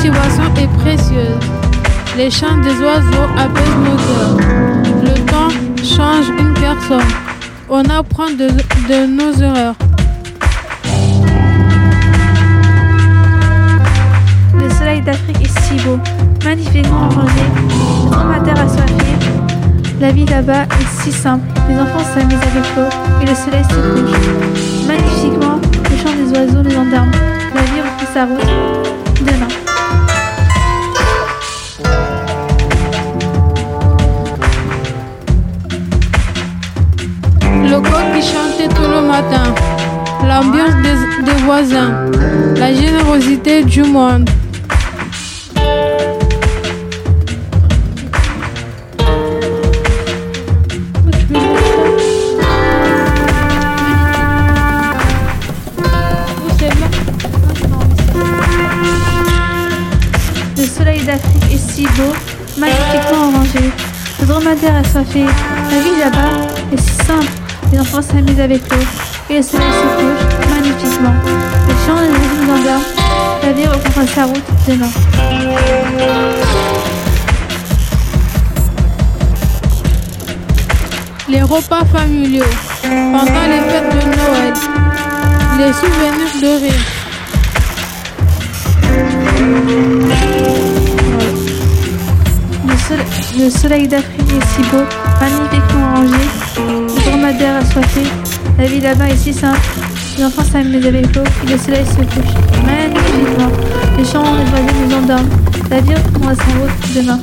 motivation est précieuse. Les chants des oiseaux apaisent nos cœurs. Le temps change une personne. On apprend de, de nos erreurs. Le soleil d'Afrique est si beau, magnifiquement rangé, le dromadaire assoiffé. La vie là-bas est si simple, les enfants s'amusent avec l'eau et le soleil se couche. Magnifiquement, le chant des oiseaux les endorme. La vie reprend sa route. Demain. Tout le matin. L'ambiance des, voisins. La générosité du monde. Le soleil d'Afrique est si beau, magnifiquement rangé. Le dromadaire assoiffé. La vie là-bas est si simple. Les enfants s'amusent avec l'eau et le soleil se couche magnifiquement. Le chant des oiseaux nous endorment. La vie reprend sa route demain. Les repas familiaux. Pendant les fêtes de Noël. Les souvenirs rire. Le soleil, le soleil d'Afrique est si beau, magnifiquement rangé. Dromadaire assoiffé. La vie là-bas est si simple. Les enfants s'amusent avec l'eau et le soleil se couche magnifiquement. Les chants des oiseaux nous endorment. La vie reprendra sa route demain.